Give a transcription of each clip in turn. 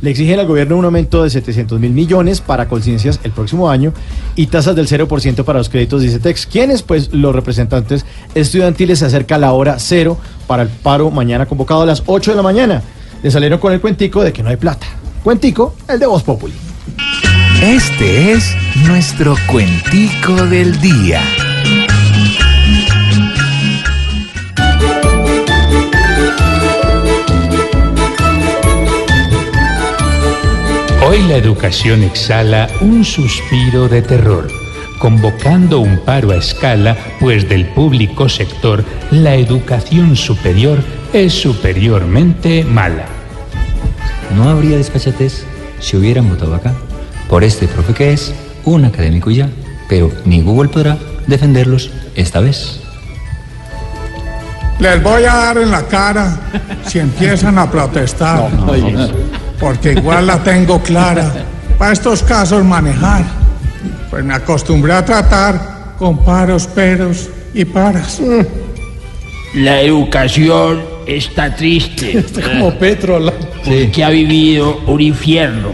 Le exigen al gobierno un aumento de 700 mil millones para conciencias el próximo año y tasas del 0% para los créditos, dice Tex. ¿Quiénes? Pues los representantes estudiantiles se acerca la hora cero para el paro mañana convocado a las 8 de la mañana. Le salieron con el cuentico de que no hay plata. Cuentico, el de Voz Populi. Este es nuestro cuentico del día. Hoy la educación exhala un suspiro de terror, convocando un paro a escala, pues del público sector la educación superior es superiormente mala. No habría desfachatez si hubieran votado acá por este profe que es un académico ya, pero ni Google podrá defenderlos esta vez. Les voy a dar en la cara si empiezan a protestar, porque igual la tengo clara para estos casos manejar. Pues me acostumbré a tratar con paros, peros y paras. La educación está triste. Como Petro. la- Que ha vivido un infierno.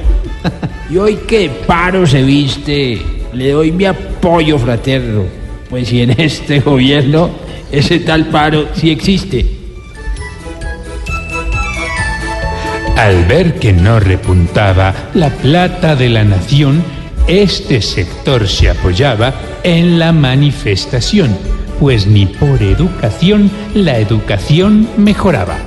Y hoy que paro se viste, le doy mi apoyo fraterno. Pues si en este gobierno ese tal paro sí existe. Al ver que no repuntaba la plata de la nación, este sector se apoyaba en la manifestación, pues ni por educación la educación mejoraba.